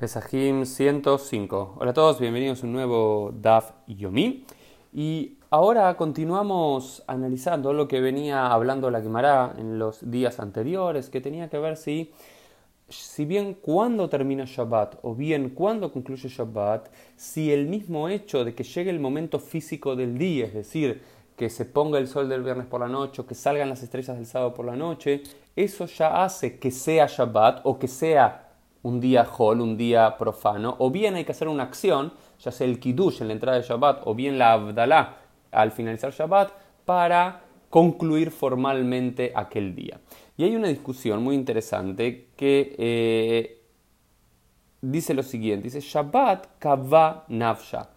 Pesajim 105. Hola a todos, bienvenidos a un nuevo DAF Yomi. Y ahora continuamos analizando lo que venía hablando la Gemara en los días anteriores, que tenía que ver si, si bien cuando termina Shabbat o bien cuando concluye Shabbat, si el mismo hecho de que llegue el momento físico del día, es decir, que se ponga el sol del viernes por la noche o que salgan las estrellas del sábado por la noche, eso ya hace que sea Shabbat o que sea un día hol, un día profano, o bien hay que hacer una acción, ya sea el kiddush en la entrada de Shabbat, o bien la abdalá al finalizar Shabbat, para concluir formalmente aquel día. Y hay una discusión muy interesante que eh, dice lo siguiente, dice Shabbat kava nafsha,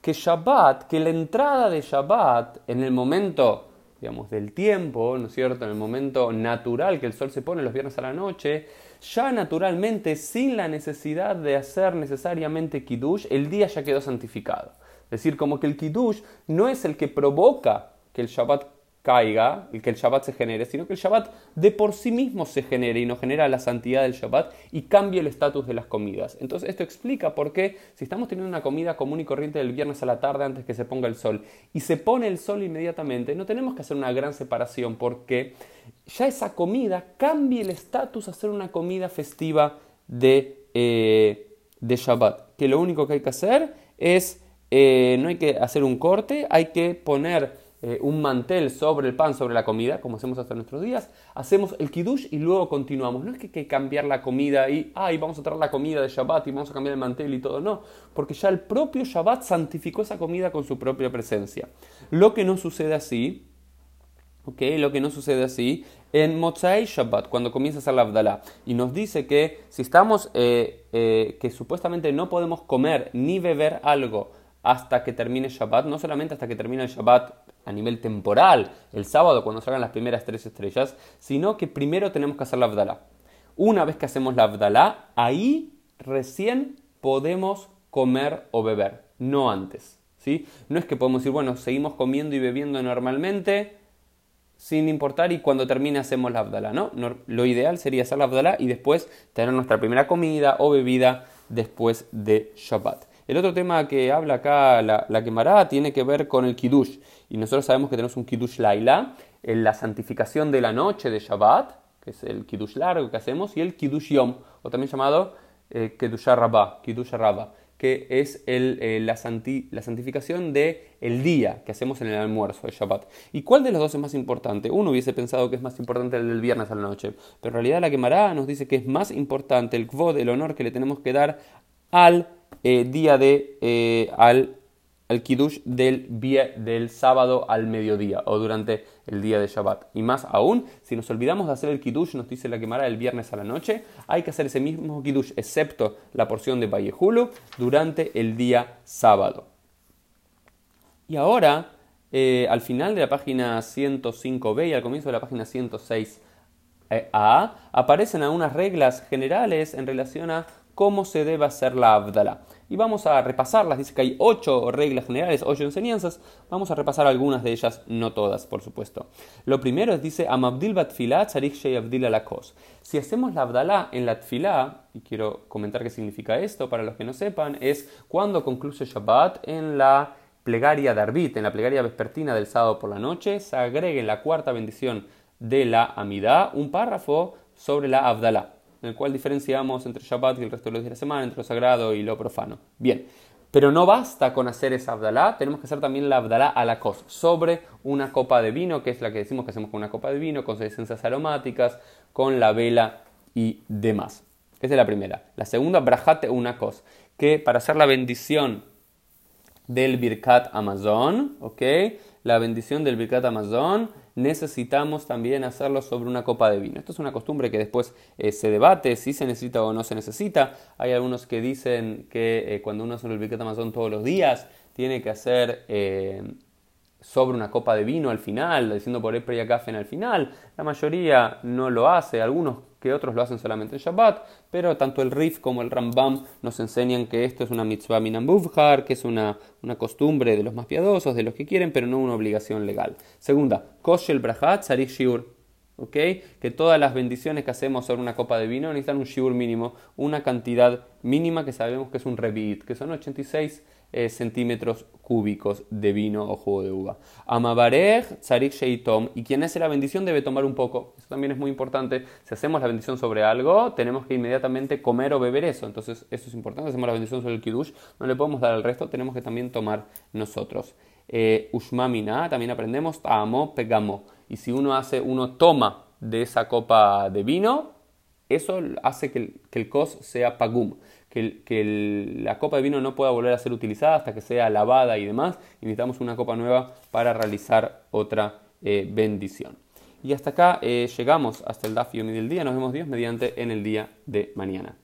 que Shabbat, que la entrada de Shabbat en el momento digamos, del tiempo, ¿no es cierto?, en el momento natural que el sol se pone los viernes a la noche, ya naturalmente, sin la necesidad de hacer necesariamente kiddush, el día ya quedó santificado. Es decir, como que el kiddush no es el que provoca que el Shabbat caiga y que el Shabbat se genere, sino que el Shabbat de por sí mismo se genere y no genera la santidad del Shabbat y cambia el estatus de las comidas. Entonces esto explica por qué si estamos teniendo una comida común y corriente del viernes a la tarde antes que se ponga el sol y se pone el sol inmediatamente, no tenemos que hacer una gran separación porque ya esa comida cambia el estatus a ser una comida festiva de, eh, de Shabbat. Que lo único que hay que hacer es, eh, no hay que hacer un corte, hay que poner eh, un mantel sobre el pan, sobre la comida, como hacemos hasta nuestros días, hacemos el kiddush y luego continuamos. No es que hay que cambiar la comida y, ay, vamos a traer la comida de Shabbat y vamos a cambiar el mantel y todo, no, porque ya el propio Shabbat santificó esa comida con su propia presencia. Lo que no sucede así, ¿ok? Lo que no sucede así en Motzai Shabbat, cuando comienza a hacer la Abdalá. Y nos dice que si estamos, eh, eh, que supuestamente no podemos comer ni beber algo hasta que termine Shabbat, no solamente hasta que termine el Shabbat a nivel temporal, el sábado cuando salgan las primeras tres estrellas, sino que primero tenemos que hacer la Abdalá. Una vez que hacemos la Abdalá, ahí recién podemos comer o beber, no antes. ¿sí? No es que podemos decir, bueno, seguimos comiendo y bebiendo normalmente, sin importar y cuando termine hacemos la Abdalá, ¿no? Lo ideal sería hacer la Abdalá y después tener nuestra primera comida o bebida después de Shabbat. El otro tema que habla acá la, la tiene que ver con el Kiddush. Y nosotros sabemos que tenemos un Kiddush Laila, en la santificación de la noche de Shabbat, que es el Kiddush largo que hacemos, y el Kiddush Yom, o también llamado eh, Kiddush Rabbah, que es eh, la, la, santificación del el día que hacemos en el almuerzo de Shabbat. ¿Y cuál de los dos es más importante? Uno hubiese pensado que es más importante el del viernes a la noche, pero en realidad la Gemara nos dice que es más importante el kvod, el honor que le tenemos que dar al eh, día de eh, al, al kiddush del, del sábado al mediodía o durante el día de Shabbat. Y más aún, si nos olvidamos de hacer el kiddush, nos dice la quemara el viernes a la noche, hay que hacer ese mismo kiddush, excepto la porción de Vallejulu, durante el día sábado. Y ahora, eh, al final de la página 105b y al comienzo de la página 106a, aparecen algunas reglas generales en relación a cómo se debe hacer la Abdala. Y vamos a repasarlas, dice que hay ocho reglas generales, ocho enseñanzas, vamos a repasar algunas de ellas, no todas, por supuesto. Lo primero es, dice, Amabdil batfilá tzarik abdil alakos. Si hacemos la Abdalá en la tfilá, y quiero comentar qué significa esto para los que no sepan, es cuando concluye Shabbat en la plegaria de Arbit, en la plegaria vespertina del sábado por la noche, se agregue en la cuarta bendición de la Amidá un párrafo sobre la Abdalá en el cual diferenciamos entre Shabbat y el resto de los días de la semana, entre lo sagrado y lo profano. Bien, pero no basta con hacer esa Abdalá, tenemos que hacer también la Abdalá a la sobre una copa de vino, que es la que decimos que hacemos con una copa de vino, con sus esencias aromáticas, con la vela y demás. Esa es la primera. La segunda, brajate una cos, que para hacer la bendición del Birkat Amazon, ¿ok? La bendición del Birkat Amazon necesitamos también hacerlo sobre una copa de vino. Esto es una costumbre que después eh, se debate si se necesita o no se necesita. Hay algunos que dicen que eh, cuando uno hace el Birkat Amazon todos los días, tiene que hacer eh, sobre una copa de vino al final, diciendo por y café al final. La mayoría no lo hace, algunos que otros lo hacen solamente en Shabbat, pero tanto el Rif como el Rambam nos enseñan que esto es una mitzvah minambuvhar, que es una, una, costumbre de los más piadosos, de los que quieren, pero no una obligación legal. Segunda, koshel brahat sarich shiur. ¿Ok? Que todas las bendiciones que hacemos sobre una copa de vino necesitan un shiur mínimo, una cantidad mínima que sabemos que es un revit, que son 86 eh, centímetros cúbicos de vino o jugo de uva. Amabarej, tzarik sheitom, y quien hace la bendición debe tomar un poco. Eso también es muy importante. Si hacemos la bendición sobre algo, tenemos que inmediatamente comer o beber eso. Entonces, eso es importante. Hacemos la bendición sobre el kiddush, no le podemos dar al resto, tenemos que también tomar nosotros. Eh, ushmamina, también aprendemos amo, pegamo. Y si uno hace, uno toma de esa copa de vino, eso hace que el, kos sea pagum que, la copa de vino no pueda volver a ser utilizada hasta que sea lavada y demás. Y necesitamos una copa nueva para realizar otra eh, bendición. Y hasta acá eh, llegamos hasta el Daf del día. Nos vemos Dios mediante en el día de mañana.